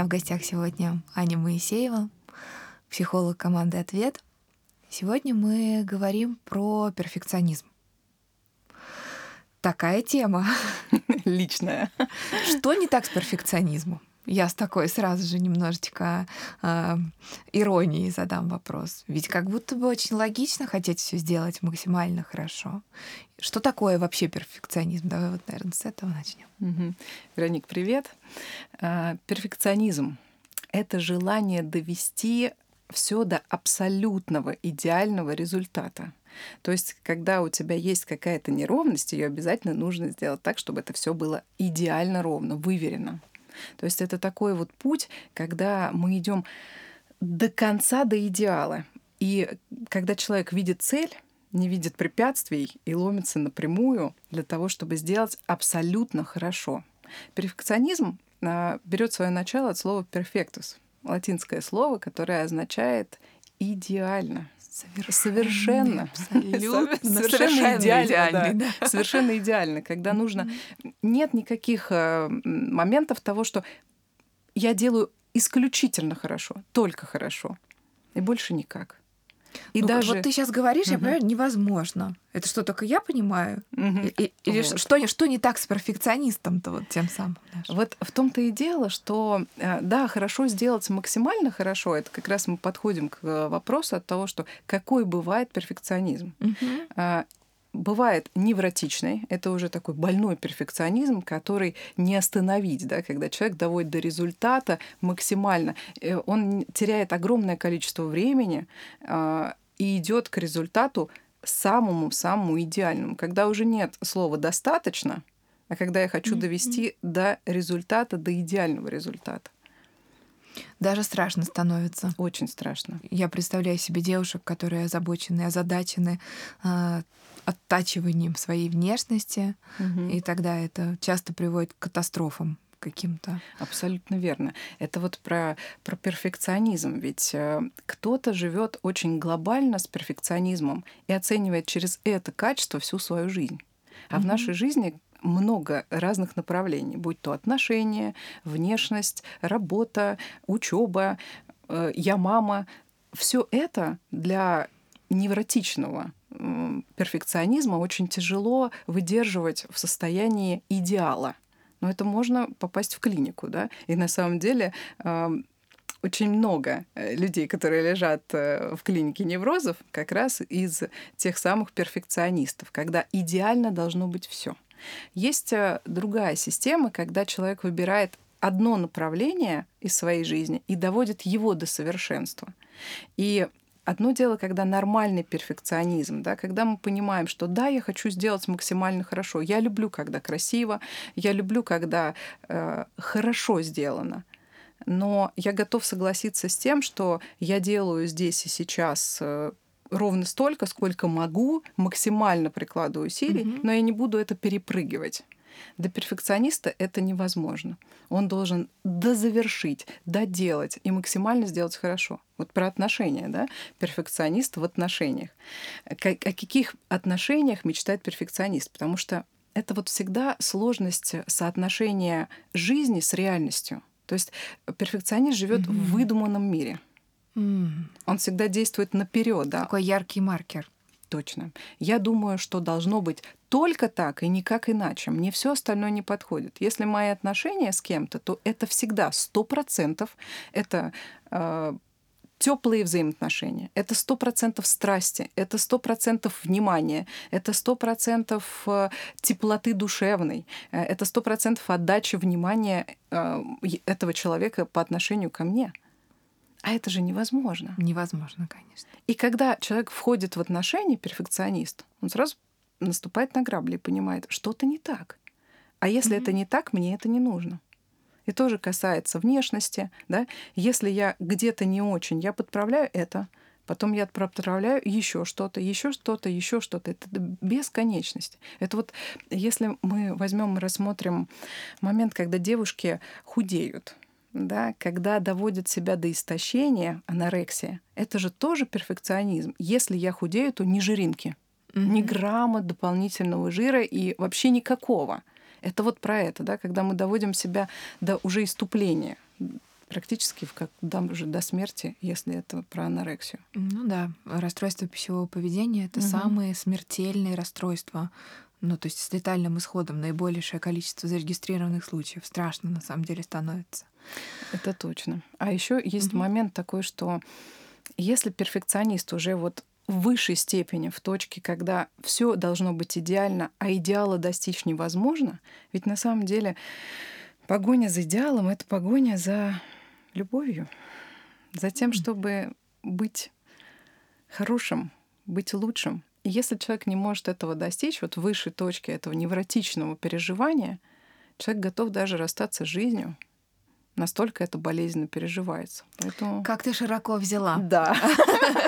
меня в гостях сегодня Аня Моисеева, психолог команды «Ответ». Сегодня мы говорим про перфекционизм. Такая тема. Личная. Что не так с перфекционизмом? Я с такой сразу же немножечко э, иронией задам вопрос. Ведь как будто бы очень логично хотеть все сделать максимально хорошо. Что такое вообще перфекционизм? Давай вот, наверное, с этого начнем. Угу. Вероник, привет. А, перфекционизм — это желание довести все до абсолютного идеального результата. То есть, когда у тебя есть какая-то неровность, ее обязательно нужно сделать так, чтобы это все было идеально ровно, выверено. То есть это такой вот путь, когда мы идем до конца, до идеала. И когда человек видит цель, не видит препятствий и ломится напрямую для того, чтобы сделать абсолютно хорошо. Перфекционизм а, берет свое начало от слова perfectus, латинское слово, которое означает идеально. Совершенно. Абсолютно. Совершенно, совершенно идеально. идеально да. Да. Совершенно идеально. Когда нужно... Нет никаких э, моментов того, что я делаю исключительно хорошо, только хорошо. И больше никак. И ну, даже... Вот ты сейчас говоришь, угу. я понимаю, невозможно. Это что, только я понимаю? Угу. И, или вот. что, что не так с перфекционистом-то вот тем самым? Даже? Вот в том-то и дело, что э, да, хорошо сделать максимально хорошо, это как раз мы подходим к э, вопросу от того, что какой бывает перфекционизм. Угу бывает невротичный, это уже такой больной перфекционизм, который не остановить, да, когда человек доводит до результата максимально, э, он теряет огромное количество времени э, и идет к результату самому-самому идеальному, когда уже нет слова «достаточно», а когда я хочу довести до результата, до идеального результата. Даже страшно становится. Очень страшно. Я представляю себе девушек, которые озабочены, озадачены э, оттачиванием своей внешности, угу. и тогда это часто приводит к катастрофам каким-то. Абсолютно верно. Это вот про, про перфекционизм. Ведь э, кто-то живет очень глобально с перфекционизмом и оценивает через это качество всю свою жизнь. А mm в нашей жизни много разных направлений, будь то отношения, внешность, работа, учеба, э, я мама. Все это для невротичного перфекционизма очень тяжело выдерживать в состоянии идеала. Но это можно попасть в клинику, да. И на самом деле очень много э, людей, которые лежат э, в клинике неврозов, как раз из тех самых перфекционистов, когда идеально должно быть все. Есть э, другая система, когда человек выбирает одно направление из своей жизни и доводит его до совершенства. И Одно дело, когда нормальный перфекционизм, да, когда мы понимаем, что да, я хочу сделать максимально хорошо. Я люблю, когда красиво, я люблю, когда э, хорошо сделано. Но я готов согласиться с тем, что я делаю здесь и сейчас э, ровно столько, сколько могу, максимально прикладываю усилий, mm-hmm. но я не буду это перепрыгивать. Для перфекциониста это невозможно. Он должен дозавершить, доделать и максимально сделать хорошо. Вот про отношения, да? Перфекционист в отношениях. О каких отношениях мечтает перфекционист? Потому что это вот всегда сложность соотношения жизни с реальностью. То есть перфекционист живет mm-hmm. в выдуманном мире. Mm. Он всегда действует наперед, да. Такой яркий маркер. Точно. Я думаю, что должно быть только так и никак иначе. Мне все остальное не подходит. Если мои отношения с кем-то, то это всегда сто процентов. Это э, теплые взаимоотношения, это сто процентов страсти, это сто процентов внимания, это сто процентов э, теплоты душевной, э, это сто процентов отдачи внимания э, этого человека по отношению ко мне. А это же невозможно. Невозможно, конечно. И когда человек входит в отношения, перфекционист, он сразу наступает на грабли и понимает, что-то не так. А если mm-hmm. это не так, мне это не нужно. И тоже касается внешности, да. Если я где-то не очень, я подправляю это, потом я подправляю еще что-то, еще что-то, еще что-то. Это бесконечность. Это вот если мы возьмем и рассмотрим момент, когда девушки худеют, да, когда доводят себя до истощения, анорексия, это же тоже перфекционизм. Если я худею, то не жиринки, mm-hmm. ни грамма дополнительного жира и вообще никакого. Это вот про это, да, когда мы доводим себя до уже иступления, практически в как уже до смерти, если это про анорексию. Ну да, расстройство пищевого поведения это угу. самые смертельные расстройства. Ну, то есть с летальным исходом наибольшее количество зарегистрированных случаев. Страшно на самом деле становится. Это точно. А еще есть угу. момент такой, что если перфекционист уже вот в высшей степени, в точке, когда все должно быть идеально, а идеала достичь невозможно, ведь на самом деле погоня за идеалом — это погоня за любовью, за тем, чтобы быть хорошим, быть лучшим. И если человек не может этого достичь, вот высшей точки этого невротичного переживания, человек готов даже расстаться с жизнью. Настолько это болезненно переживается. Поэтому... Как ты широко взяла. Да.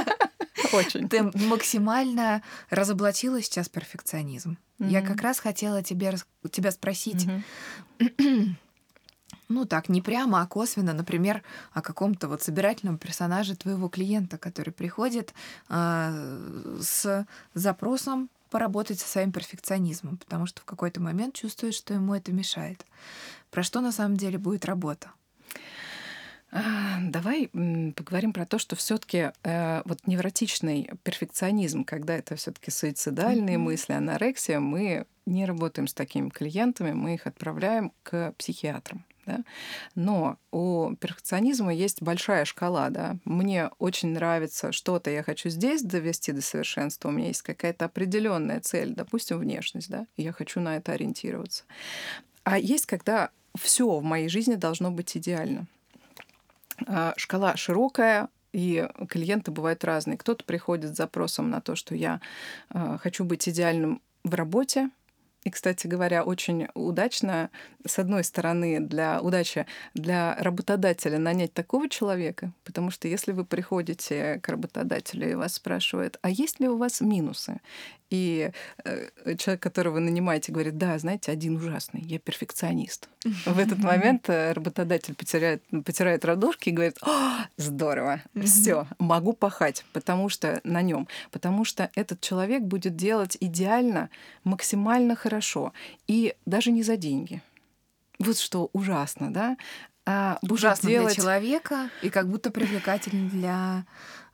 Очень. Ты максимально разоблачила сейчас перфекционизм. Mm-hmm. Я как раз хотела тебе, тебя спросить, mm-hmm. ну так, не прямо, а косвенно, например, о каком-то вот собирательном персонаже твоего клиента, который приходит э, с запросом поработать со своим перфекционизмом, потому что в какой-то момент чувствует, что ему это мешает. Про что на самом деле будет работа? А, давай поговорим про то, что все-таки э, вот невротичный перфекционизм, когда это все-таки суицидальные mm-hmm. мысли, анорексия, мы не работаем с такими клиентами, мы их отправляем к психиатрам. Да? Но у перфекционизма есть большая шкала. Да? Мне очень нравится что-то, я хочу здесь довести до совершенства, у меня есть какая-то определенная цель, допустим, внешность, да? и я хочу на это ориентироваться. А есть, когда все в моей жизни должно быть идеально. А, шкала широкая, и клиенты бывают разные. Кто-то приходит с запросом на то, что я а, хочу быть идеальным в работе, и, кстати говоря, очень удачно, с одной стороны, для удачи для работодателя нанять такого человека, потому что если вы приходите к работодателю и вас спрашивают, а есть ли у вас минусы? И э, человек, которого вы нанимаете, говорит, да, знаете, один ужасный, я перфекционист. В этот момент э, работодатель потирает, потирает радужки и говорит, здорово, все, могу пахать, потому что на нем, потому что этот человек будет делать идеально, максимально хорошо, и даже не за деньги. Вот что ужасно, да? А ужасно делать... для человека и как будто привлекательно для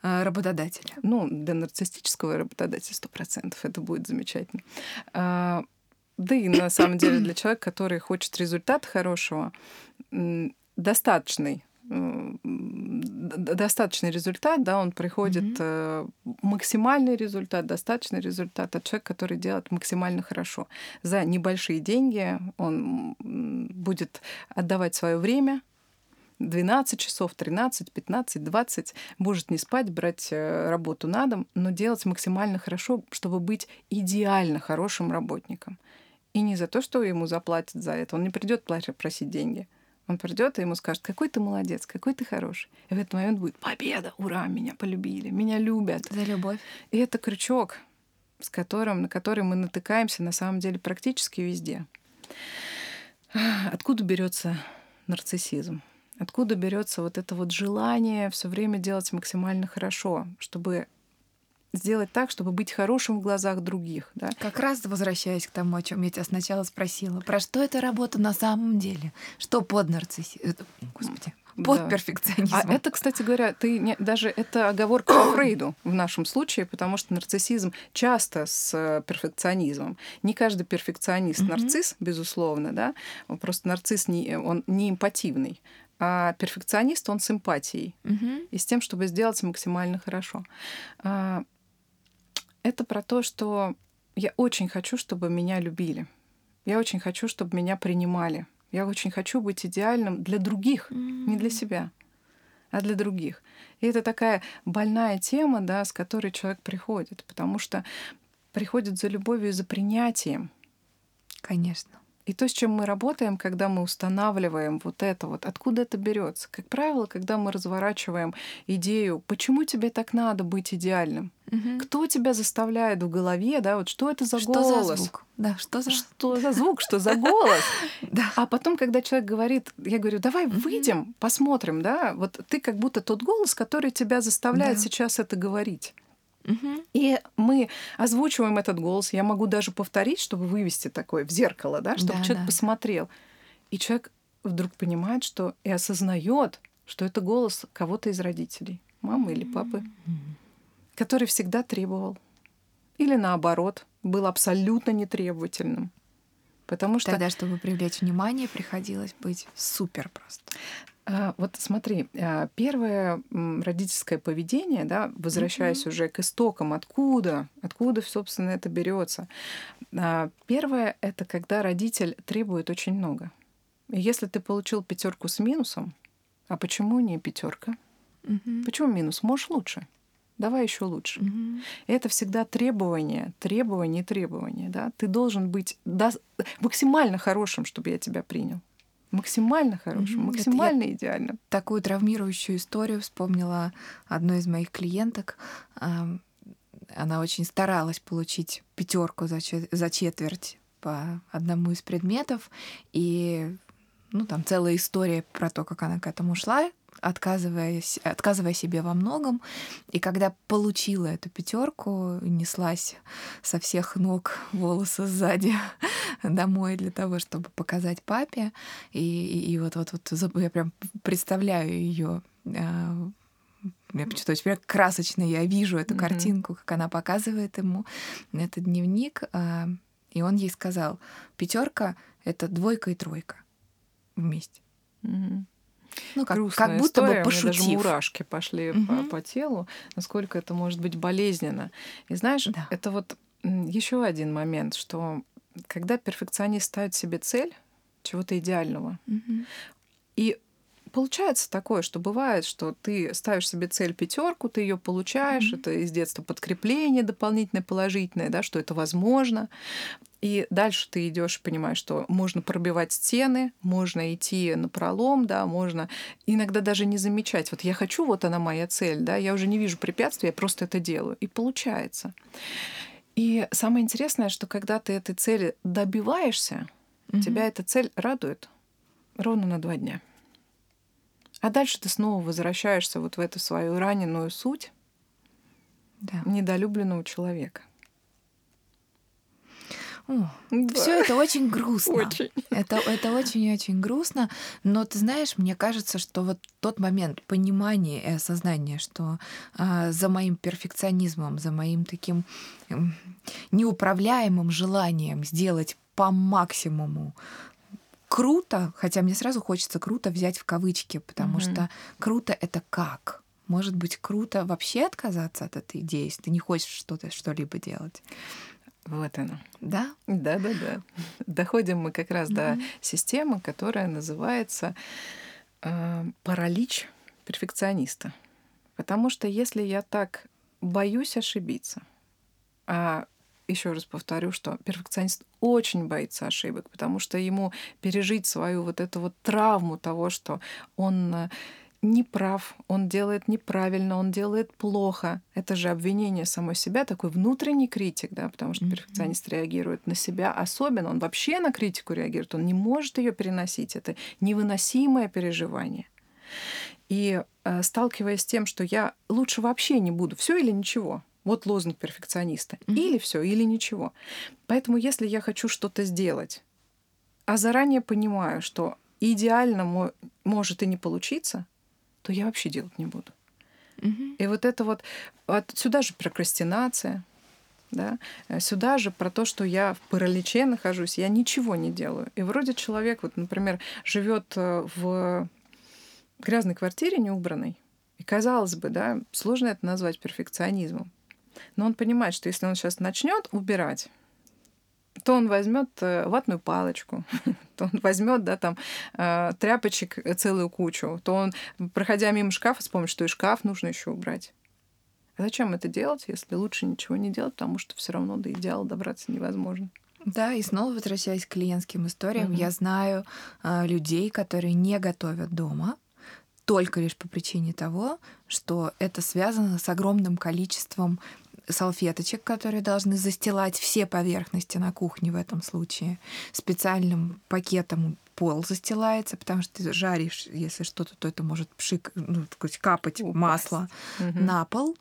Э, работодателя. Ну, для нарциссического работодателя сто процентов это будет замечательно. А, да и на самом деле для человека, который хочет результата хорошего, достаточный достаточный результат, да, он приходит mm-hmm. максимальный результат, достаточный результат от человека, который делает максимально хорошо. За небольшие деньги он будет отдавать свое время, 12 часов, 13, 15, 20, может не спать, брать э, работу на дом, но делать максимально хорошо, чтобы быть идеально хорошим работником. И не за то, что ему заплатят за это. Он не придет просить деньги. Он придет и ему скажет, какой ты молодец, какой ты хороший. И в этот момент будет победа, ура, меня полюбили, меня любят. За любовь. И это крючок, с которым, на который мы натыкаемся на самом деле практически везде. Откуда берется нарциссизм? Откуда берется вот это вот желание все время делать максимально хорошо, чтобы сделать так, чтобы быть хорошим в глазах других. Да? Как раз возвращаясь к тому, о чем я тебя сначала спросила, про что эта работа на самом деле? Что под нарциссизмом? Э, господи, под да. перфекционизмом. А это, кстати говоря, ты не, даже это оговорка по Фрейду в нашем случае, потому что нарциссизм часто с э, перфекционизмом. Не каждый перфекционист mm-hmm. нарцисс, безусловно, да. Просто нарцисс не, он не эмпативный. А перфекционист, он с эмпатией угу. и с тем, чтобы сделать максимально хорошо. Это про то, что я очень хочу, чтобы меня любили. Я очень хочу, чтобы меня принимали. Я очень хочу быть идеальным для других, mm-hmm. не для себя, а для других. И это такая больная тема, да, с которой человек приходит, потому что приходит за любовью и за принятием. Конечно. И то, с чем мы работаем, когда мы устанавливаем вот это вот, откуда это берется? Как правило, когда мы разворачиваем идею, почему тебе так надо быть идеальным? Угу. Кто тебя заставляет в голове, да, вот что это за что голос? За звук? Да, что за... Что за звук, что за голос? Да. А потом, когда человек говорит, я говорю, давай выйдем, посмотрим, да, вот ты как будто тот голос, который тебя заставляет сейчас это говорить. И мы озвучиваем этот голос. Я могу даже повторить, чтобы вывести такое в зеркало, да, чтобы да, человек да. посмотрел. И человек вдруг понимает, что и осознает, что это голос кого-то из родителей, мамы или папы, который всегда требовал. Или наоборот, был абсолютно нетребовательным. Потому что... Тогда, чтобы привлечь внимание, приходилось быть супер просто. А, вот смотри, а, первое родительское поведение, да, возвращаясь mm-hmm. уже к истокам, откуда, откуда, собственно, это берется. А, первое это когда родитель требует очень много. И если ты получил пятерку с минусом, а почему не пятерка? Угу. Почему минус? Можешь лучше. Давай еще лучше. Угу. Это всегда требование, требование, требование. Да? Ты должен быть да, максимально хорошим, чтобы я тебя принял. Максимально хорошим, максимально Это идеально. Такую травмирующую историю вспомнила одной из моих клиенток. Она очень старалась получить пятерку за четверть по одному из предметов, и ну, там целая история про то, как она к этому шла, отказываясь, отказывая себе во многом. И когда получила эту пятерку, неслась со всех ног волосы сзади домой для того, чтобы показать папе. И, и, и вот, вот, вот я прям представляю ее а, я почему-то теперь красочно я вижу эту mm-hmm. картинку, как она показывает ему этот дневник, а, и он ей сказал: пятерка это двойка и тройка вместе. Угу. Ну, как, как будто история, бы пошутив. Даже мурашки пошли угу. по, по телу, насколько это может быть болезненно. И знаешь, да. это вот еще один момент, что когда перфекционист ставит себе цель чего-то идеального, угу. и получается такое, что бывает, что ты ставишь себе цель пятерку, ты ее получаешь, mm-hmm. это из детства подкрепление дополнительное положительное, да, что это возможно. И дальше ты идешь, понимаешь, что можно пробивать стены, можно идти на пролом, да, можно иногда даже не замечать. Вот я хочу, вот она моя цель, да, я уже не вижу препятствий, я просто это делаю. И получается. И самое интересное, что когда ты этой цели добиваешься, mm-hmm. тебя эта цель радует ровно на два дня. А дальше ты снова возвращаешься вот в эту свою раненую суть да. недолюбленного человека. Да. Все это очень грустно. Очень. Это, это очень-очень грустно. Но ты знаешь, мне кажется, что вот тот момент понимания и осознания, что а, за моим перфекционизмом, за моим таким э, неуправляемым желанием сделать по максимуму круто, хотя мне сразу хочется круто взять в кавычки, потому mm-hmm. что круто это как? Может быть, круто вообще отказаться от этой идеи, если ты не хочешь что-то, что-либо делать. Вот оно. Да? Да, да, да. Доходим мы как раз mm-hmm. до системы, которая называется э, паралич перфекциониста. Потому что если я так боюсь ошибиться, а еще раз повторю, что перфекционист очень боится ошибок, потому что ему пережить свою вот эту вот травму того, что он э, не прав, он делает неправильно, он делает плохо. Это же обвинение самой себя, такой внутренний критик, да, потому что перфекционист реагирует на себя особенно, он вообще на критику реагирует, он не может ее переносить, это невыносимое переживание. И э, сталкиваясь с тем, что я лучше вообще не буду, все или ничего, вот лозунг перфекциониста. Mm-hmm. Или все, или ничего. Поэтому, если я хочу что-то сделать, а заранее понимаю, что идеально может и не получиться, то я вообще делать не буду. Mm-hmm. И вот это вот, вот сюда же прокрастинация, да, сюда же про то, что я в параличе нахожусь, я ничего не делаю. И вроде человек, вот, например, живет э, в грязной квартире неубранной, и казалось бы, да, сложно это назвать перфекционизмом. Но он понимает, что если он сейчас начнет убирать, то он возьмет э, ватную палочку, то он возьмет, да, там э, тряпочек целую кучу, то он, проходя мимо шкафа, вспомнит, что и шкаф нужно еще убрать. А зачем это делать, если лучше ничего не делать, потому что все равно до идеала добраться невозможно. Да, и снова возвращаясь к клиентским историям, угу. я знаю э, людей, которые не готовят дома, только лишь по причине того, что это связано с огромным количеством салфеточек, которые должны застилать все поверхности на кухне в этом случае. Специальным пакетом пол застилается, потому что ты жаришь, если что-то, то это может пшик, ну, капать Упасть. масло угу. на пол.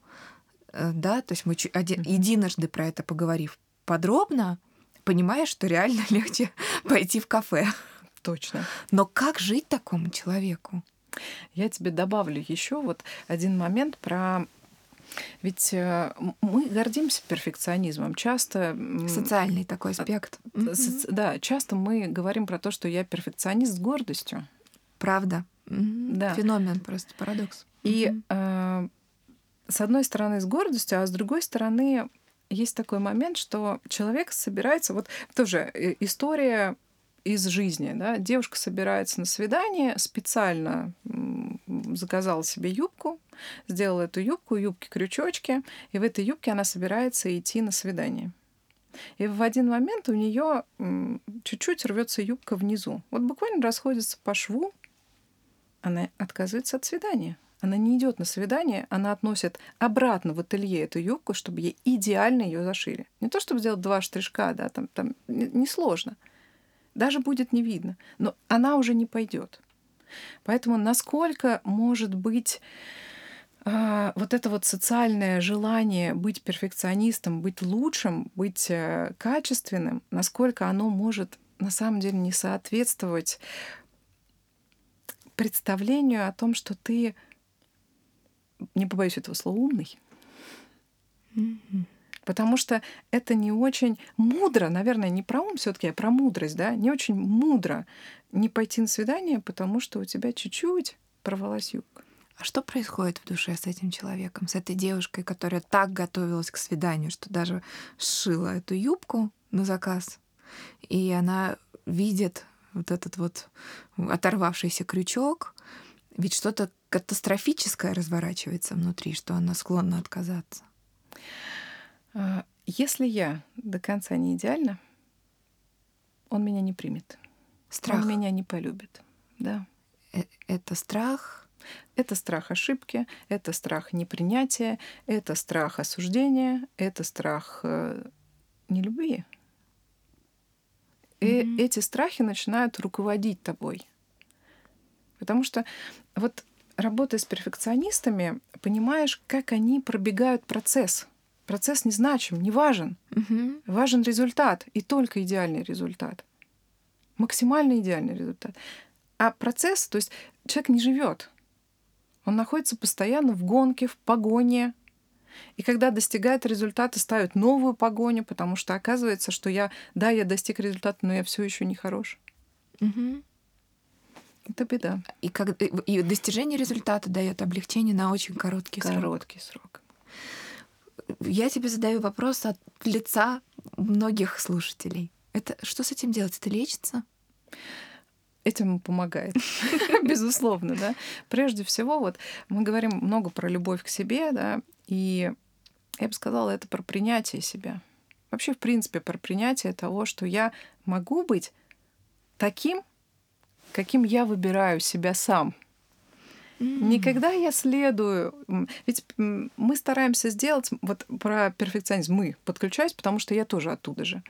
Э, да, то есть мы один, единожды про это поговорив подробно, понимаешь, что реально легче пойти в кафе. Точно. Но как жить такому человеку? Я тебе добавлю еще вот один момент про ведь э, мы гордимся перфекционизмом. Часто... Социальный такой аспект. Соци... Да, часто мы говорим про то, что я перфекционист с гордостью. Правда. Да. Феномен просто, парадокс. И э, с одной стороны с гордостью, а с другой стороны есть такой момент, что человек собирается, вот тоже э, история из жизни. Да? Девушка собирается на свидание, специально заказала себе юбку, сделала эту юбку, юбки крючочки, и в этой юбке она собирается идти на свидание. И в один момент у нее чуть-чуть рвется юбка внизу. Вот буквально расходится по шву, она отказывается от свидания. Она не идет на свидание, она относит обратно в ателье эту юбку, чтобы ей идеально ее зашили. Не то, чтобы сделать два штришка, да, там, там несложно. Не даже будет не видно, но она уже не пойдет. Поэтому насколько может быть э, вот это вот социальное желание быть перфекционистом, быть лучшим, быть э, качественным, насколько оно может на самом деле не соответствовать представлению о том, что ты, не побоюсь этого слова, умный. Потому что это не очень мудро, наверное, не про ум все таки а про мудрость, да, не очень мудро не пойти на свидание, потому что у тебя чуть-чуть порвалась юбка. А что происходит в душе с этим человеком, с этой девушкой, которая так готовилась к свиданию, что даже сшила эту юбку на заказ, и она видит вот этот вот оторвавшийся крючок, ведь что-то катастрофическое разворачивается внутри, что она склонна отказаться. А, если я до конца не идеальна, он меня не примет. Страх. Он меня не полюбит. Да. Э, это страх. Это страх ошибки, это страх непринятия, это страх осуждения, это страх э, нелюбви. И mm-hmm. эти страхи начинают руководить тобой. Потому что вот работая с перфекционистами, понимаешь, как они пробегают процесс процесс не значим, не важен. Угу. Важен результат, и только идеальный результат. Максимально идеальный результат. А процесс, то есть человек не живет. Он находится постоянно в гонке, в погоне. И когда достигает результата, ставит новую погоню, потому что оказывается, что я, да, я достиг результата, но я все еще не хорош. Угу. Это беда. И, как, и достижение результата дает облегчение на очень короткий, короткий срок. Короткий срок я тебе задаю вопрос от лица многих слушателей. Это что с этим делать? Это лечится? Этим помогает, безусловно, да. Прежде всего, вот мы говорим много про любовь к себе, да, и я бы сказала, это про принятие себя. Вообще, в принципе, про принятие того, что я могу быть таким, каким я выбираю себя сам — Mm. Никогда я следую. Ведь мы стараемся сделать вот про перфекционизм. Мы подключаюсь, потому что я тоже оттуда же.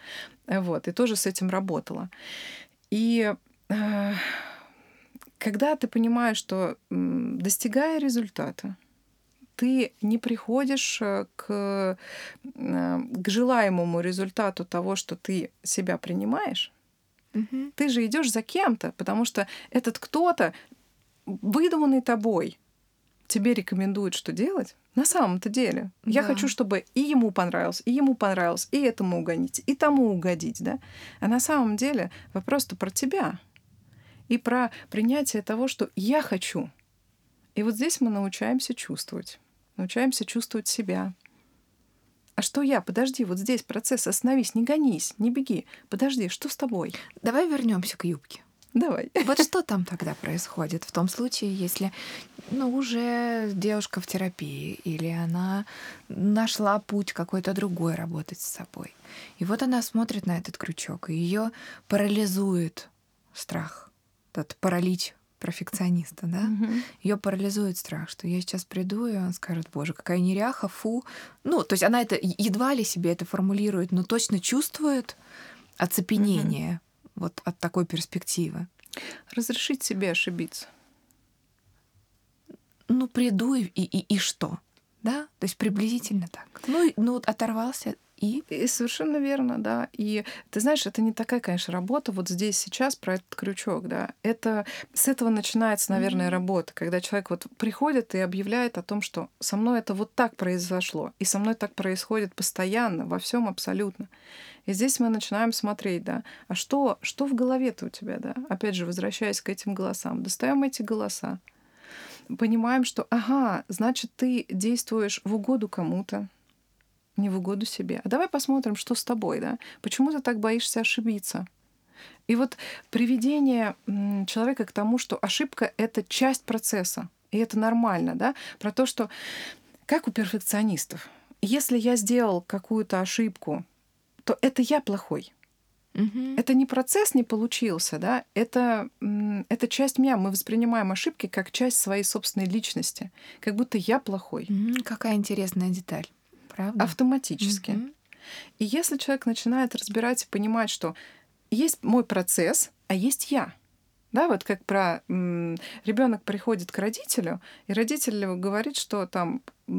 Вот, и тоже с этим работала. И э, когда ты понимаешь, что достигая результата, ты не приходишь э, к, э, к желаемому результату того, что ты себя принимаешь, угу. ты же идешь за кем-то, потому что этот кто-то выдуманный тобой тебе рекомендует, что делать, на самом-то деле. Да. Я хочу, чтобы и ему понравилось, и ему понравилось, и этому угодить, и тому угодить, да. А на самом деле вопрос-то про тебя и про принятие того, что я хочу. И вот здесь мы научаемся чувствовать, научаемся чувствовать себя. А что я? Подожди, вот здесь процесс, остановись, не гонись, не беги. Подожди, что с тобой? Давай вернемся к юбке. Давай. Вот что там тогда происходит в том случае, если ну, уже девушка в терапии, или она нашла путь какой-то другой работать с собой. И вот она смотрит на этот крючок, и ее парализует страх, этот паралич перфекциониста, да, угу. ее парализует страх, что я сейчас приду, и он скажет, боже, какая неряха, фу. Ну, то есть она это едва ли себе это формулирует, но точно чувствует оцепенение вот от такой перспективы. Разрешить себе ошибиться. Ну, приду и, и, и что? Да? То есть приблизительно так. Ну, ну оторвался, и... И совершенно верно, да. И ты знаешь, это не такая, конечно, работа вот здесь сейчас про этот крючок, да. Это с этого начинается, наверное, mm-hmm. работа, когда человек вот приходит и объявляет о том, что со мной это вот так произошло, и со мной так происходит постоянно, во всем абсолютно. И здесь мы начинаем смотреть, да, а что, что в голове-то у тебя, да? Опять же, возвращаясь к этим голосам, достаем эти голоса, понимаем, что, ага, значит, ты действуешь в угоду кому-то, не в угоду себе. А давай посмотрим, что с тобой, да? Почему ты так боишься ошибиться? И вот приведение человека к тому, что ошибка — это часть процесса, и это нормально, да? Про то, что как у перфекционистов. Если я сделал какую-то ошибку, то это я плохой. Угу. Это не процесс не получился, да, это, это часть меня. Мы воспринимаем ошибки как часть своей собственной личности, как будто я плохой. Угу. Какая интересная деталь, правда? Автоматически. Угу. И если человек начинает разбирать и понимать, что есть мой процесс, а есть я. Да, вот как про ребенок приходит к родителю, и родитель говорит, что там у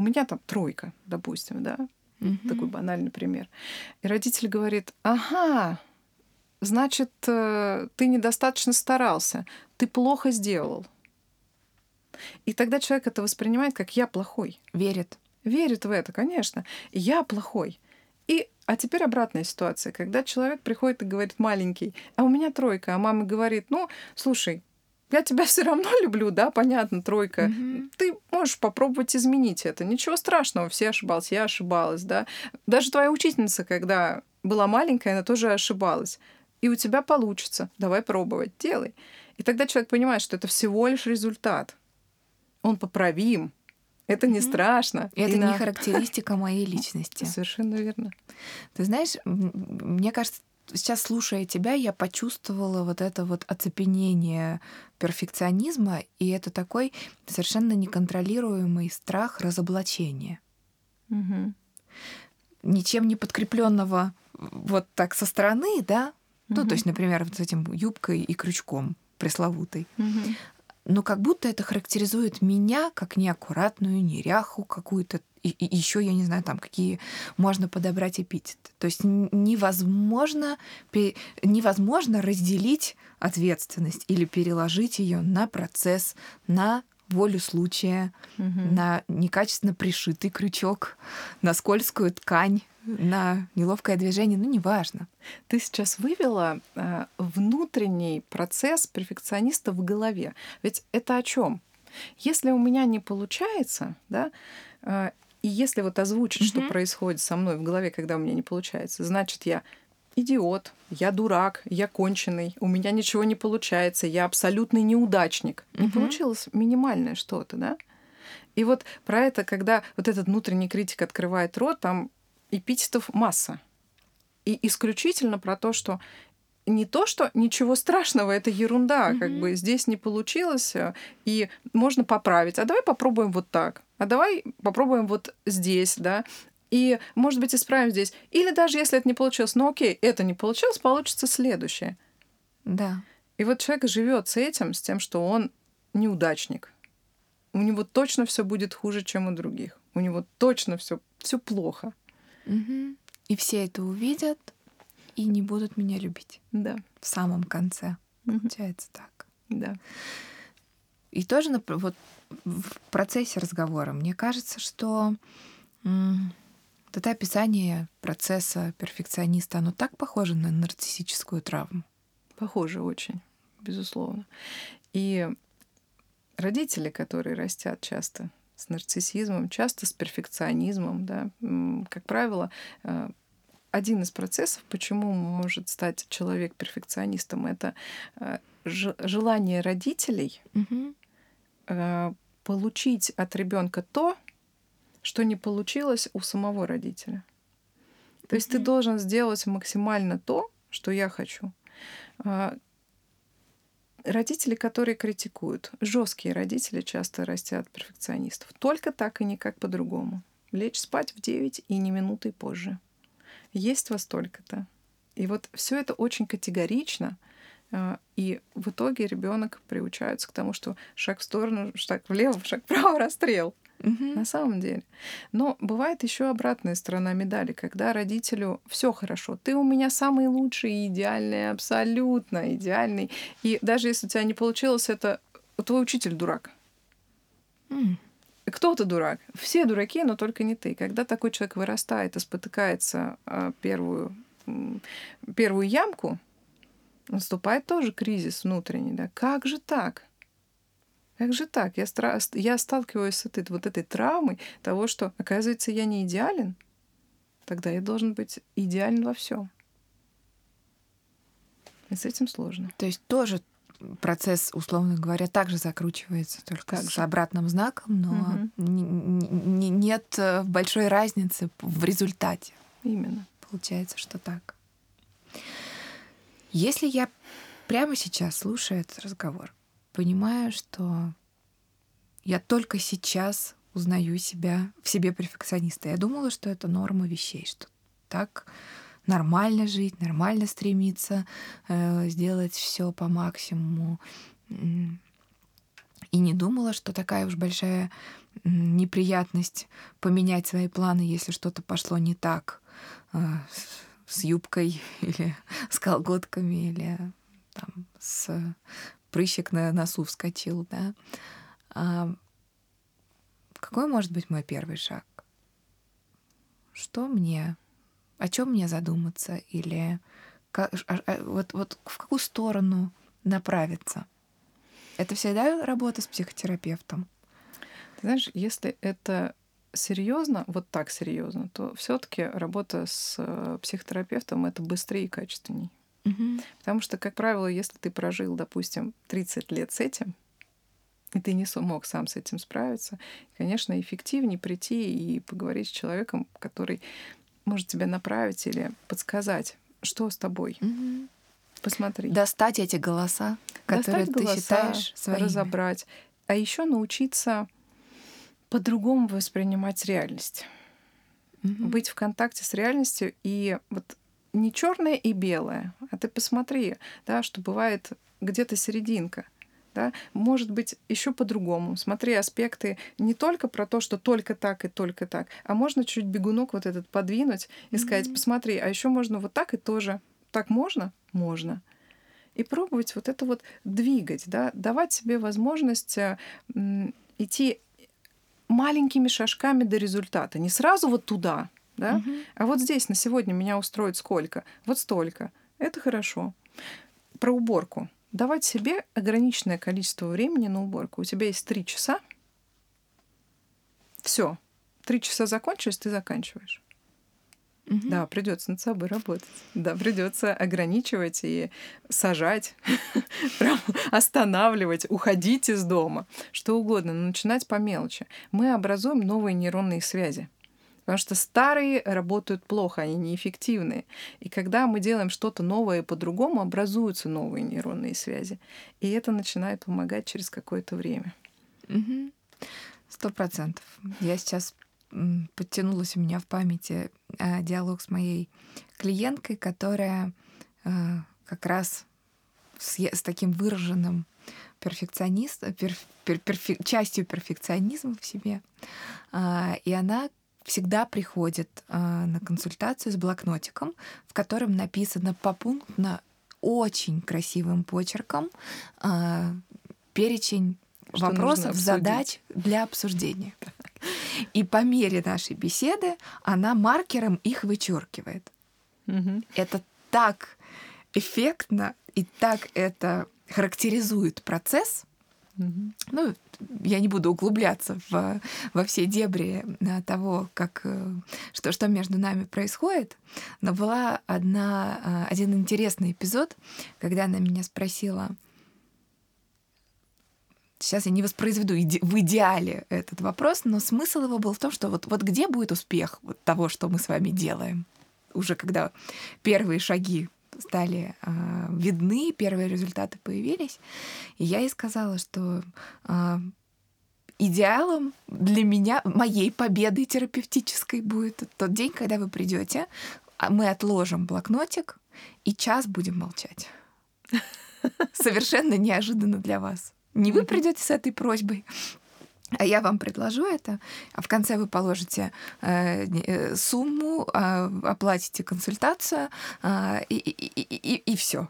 меня там тройка, допустим, да, Угу. Такой банальный пример. И родитель говорит, ага, значит, э, ты недостаточно старался, ты плохо сделал. И тогда человек это воспринимает как я плохой. Верит. Верит в это, конечно. Я плохой. И, а теперь обратная ситуация, когда человек приходит и говорит маленький, а у меня тройка, а мама говорит, ну, слушай, я тебя все равно люблю, да, понятно, тройка. Угу. Ты можешь попробовать изменить это. Ничего страшного, все ошибались, я ошибалась, да. Даже твоя учительница, когда была маленькая, она тоже ошибалась. И у тебя получится. Давай пробовать, делай. И тогда человек понимает, что это всего лишь результат. Он поправим. Это не страшно. И это и не на... характеристика моей личности. Совершенно верно. Ты знаешь, мне кажется, сейчас слушая тебя, я почувствовала вот это вот оцепенение перфекционизма, и это такой совершенно неконтролируемый страх разоблачения. Угу. Ничем не подкрепленного вот так со стороны, да? Угу. Ну, то есть, например, вот с этим юбкой и крючком пресловутой. Угу. Но как будто это характеризует меня как неаккуратную неряху, какую-то и, и еще я не знаю там какие можно подобрать эпитеты. То есть невозможно невозможно разделить ответственность или переложить ее на процесс, на волю случая, угу. на некачественно пришитый крючок, на скользкую ткань, на неловкое движение, ну неважно. Ты сейчас вывела э, внутренний процесс перфекциониста в голове. Ведь это о чем? Если у меня не получается, да, э, и если вот озвучить, mm-hmm. что происходит со мной в голове, когда у меня не получается, значит, я идиот, я дурак, я конченый, у меня ничего не получается, я абсолютный неудачник. Mm-hmm. Не получилось минимальное что-то, да? И вот про это, когда вот этот внутренний критик открывает рот, там эпитетов масса. И исключительно про то, что не то, что ничего страшного, это ерунда, mm-hmm. как бы здесь не получилось, э, и можно поправить. А давай попробуем вот так. А давай попробуем вот здесь, да. И, может быть, исправим здесь. Или даже если это не получилось, ну окей, это не получилось, получится следующее. Да. И вот человек живет с этим, с тем, что он неудачник. У него точно все будет хуже, чем у других. У него точно все все плохо. Угу. И все это увидят, и не будут меня любить. Да. В самом конце. Получается так. Да. И тоже вот в процессе разговора мне кажется, что вот это описание процесса перфекциониста, оно так похоже на нарциссическую травму. Похоже очень, безусловно. И родители, которые растят часто с нарциссизмом, часто с перфекционизмом, да, как правило, э, один из процессов, почему может стать человек перфекционистом, это э, желание родителей угу. Получить от ребенка то, что не получилось у самого родителя. То есть ты должен сделать максимально то, что я хочу. А, родители, которые критикуют, жесткие родители часто растят перфекционистов. Только так и никак по-другому. Лечь спать в 9 и не минутой позже есть во столько-то. И вот все это очень категорично, и в итоге ребенок приучается к тому, что шаг в сторону, шаг влево, шаг вправо, расстрел. Угу. На самом деле. Но бывает еще обратная сторона медали, когда родителю все хорошо. Ты у меня самый лучший, идеальный, абсолютно идеальный. И даже если у тебя не получилось, это твой учитель дурак. М. Кто ты дурак? Все дураки, но только не ты. Когда такой человек вырастает и спотыкается первую, первую ямку, наступает тоже кризис внутренний. Да? Как же так? Как же так? Я, стра- я сталкиваюсь с этой, вот этой травмой того, что, оказывается, я не идеален. Тогда я должен быть идеален во всем. И с этим сложно. То есть тоже процесс, условно говоря, также закручивается, только Так с же. обратным знаком, но н- нет э, большой разницы в результате. Именно. Получается, что так. Если я прямо сейчас, слушая этот разговор, понимаю, что я только сейчас узнаю себя в себе перфекциониста. Я думала, что это норма вещей, что так нормально жить, нормально стремиться э, сделать все по максимуму. И не думала, что такая уж большая неприятность поменять свои планы, если что-то пошло не так э, с, юбкой или с колготками или там с прыщик на носу вскочил, да. А какой может быть мой первый шаг? Что мне, о чем мне задуматься или ка- а- а- вот, вот в какую сторону направиться? Это всегда работа с психотерапевтом. Ты знаешь, если это серьезно, вот так серьезно, то все-таки работа с э, психотерапевтом это быстрее и качественней. Потому что, как правило, если ты прожил, допустим, 30 лет с этим, и ты не смог сам с этим справиться, конечно, эффективнее прийти и поговорить с человеком, который может тебя направить или подсказать, что с тобой. Мгм. Посмотри. Достать эти голоса, которые Достать ты голоса, считаешь своими. разобрать. А еще научиться по-другому воспринимать реальность. Мгм. Быть в контакте с реальностью и вот не черное и белое, а ты посмотри, да, что бывает где-то серединка. Да? Может быть, еще по-другому. Смотри аспекты не только про то, что только так и только так, а можно чуть бегунок вот этот подвинуть и сказать, Мгм. посмотри, а еще можно вот так и тоже. Так можно? Можно. И пробовать вот это вот двигать, да? давать себе возможность э, идти маленькими шажками до результата. Не сразу вот туда, да? Мгм. А вот здесь на сегодня меня устроит сколько? Вот столько. Это хорошо. Про уборку. Давать себе ограниченное количество времени на уборку. У тебя есть три часа. Все. Три часа закончились, ты заканчиваешь. Мгм. Да, придется над собой работать. Да, придется ограничивать и сажать, прям останавливать, уходить из дома, что угодно, но начинать по мелочи. Мы образуем новые нейронные связи. Потому что старые работают плохо, они неэффективные. И когда мы делаем что-то новое по-другому, образуются новые нейронные связи. И это начинает помогать через какое-то время. Сто процентов. Я сейчас подтянулась у меня в памяти э, диалог с моей клиенткой, которая э, как раз с, с таким выраженным перфекционист, перф- пер- перфе- частью перфекционизма в себе. А, и она всегда приходит а, на консультацию с блокнотиком, в котором написано попунктно очень красивым почерком перечень Что вопросов, задач для обсуждения. И по мере нашей беседы она маркером их вычеркивает. Это так эффектно и так это характеризует процесс. Ну, я не буду углубляться в, во все дебри э, того, как, э, что, что между нами происходит, но была одна, э, один интересный эпизод, когда она меня спросила, сейчас я не воспроизведу иде- в идеале этот вопрос, но смысл его был в том, что вот, вот где будет успех вот того, что мы с вами делаем, уже когда первые шаги стали э, видны, первые результаты появились. И я ей сказала, что э, идеалом для меня, моей победы терапевтической будет тот день, когда вы придете, а мы отложим блокнотик и час будем молчать. Совершенно неожиданно для вас. Не вы придете с этой просьбой, а я вам предложу это, а в конце вы положите э, э сумму, э, оплатите консультацию, э, и, и, и, и, и все.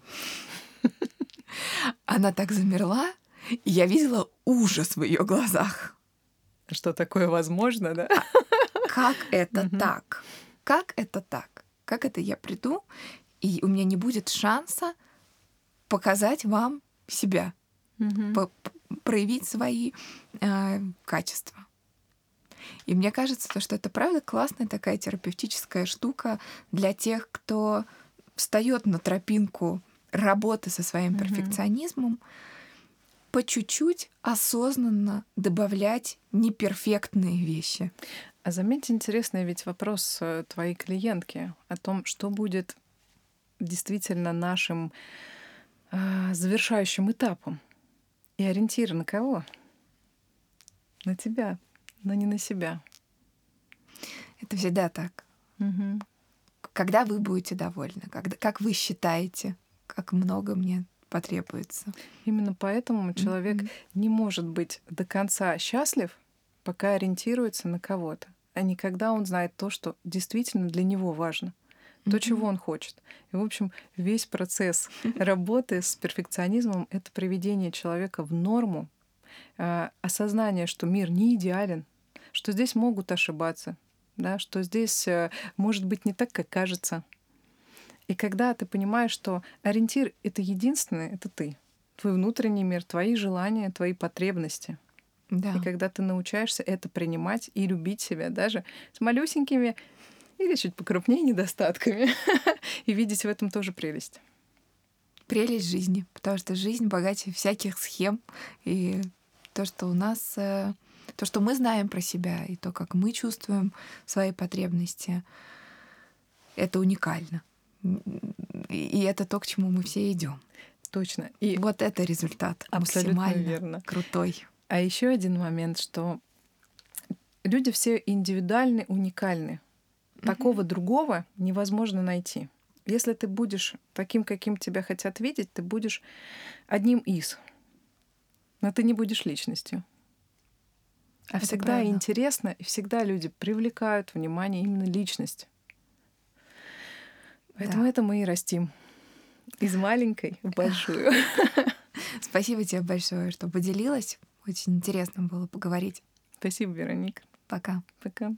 Она так замерла, и я видела ужас в ее глазах. Что такое возможно, да? А как это так? Как это так? Как это я приду, и у меня не будет шанса показать вам себя, по проявить свои э, качества. И мне кажется, то, что это правда классная такая терапевтическая штука для тех, кто встает на тропинку работы со своим mm-hmm. перфекционизмом, по чуть-чуть осознанно добавлять неперфектные вещи. А заметьте, интересный ведь вопрос э, твоей клиентки о том, что будет действительно нашим э, завершающим этапом. И ориентир на кого? На тебя, но не на себя. Это всегда так. Угу. Когда вы будете довольны, когда, как вы считаете, как много мне потребуется. Именно поэтому человек mm-hmm. не может быть до конца счастлив, пока ориентируется на кого-то, а не когда он знает то, что действительно для него важно то, mm-hmm. чего он хочет. И, в общем, весь процесс работы с перфекционизмом — это приведение человека в норму, э, осознание, что мир не идеален, что здесь могут ошибаться, да, что здесь э, может быть не так, как кажется. И когда ты понимаешь, что ориентир — это единственное, это ты, твой внутренний мир, твои желания, твои потребности. Да. И когда ты научаешься это принимать и любить себя даже с малюсенькими или чуть покрупнее недостатками, и видеть в этом тоже прелесть. Прелесть жизни, потому что жизнь богаче всяких схем, и то, что у нас, э, то, что мы знаем про себя, и то, как мы чувствуем свои потребности, это уникально. И это то, к чему мы все идем. Точно. И вот это результат абсолютно максимально верно. крутой. А еще один момент, что люди все индивидуальны, уникальны. Такого другого невозможно найти. Если ты будешь таким, каким тебя хотят видеть, ты будешь одним из. Но ты не будешь личностью. А Это всегда правильно. интересно, и всегда люди привлекают внимание именно личность. Поэтому да. это мы и растим. Из маленькой в большую. Спасибо тебе большое, что поделилась. Очень интересно было поговорить. Спасибо, Вероника. Пока. Пока.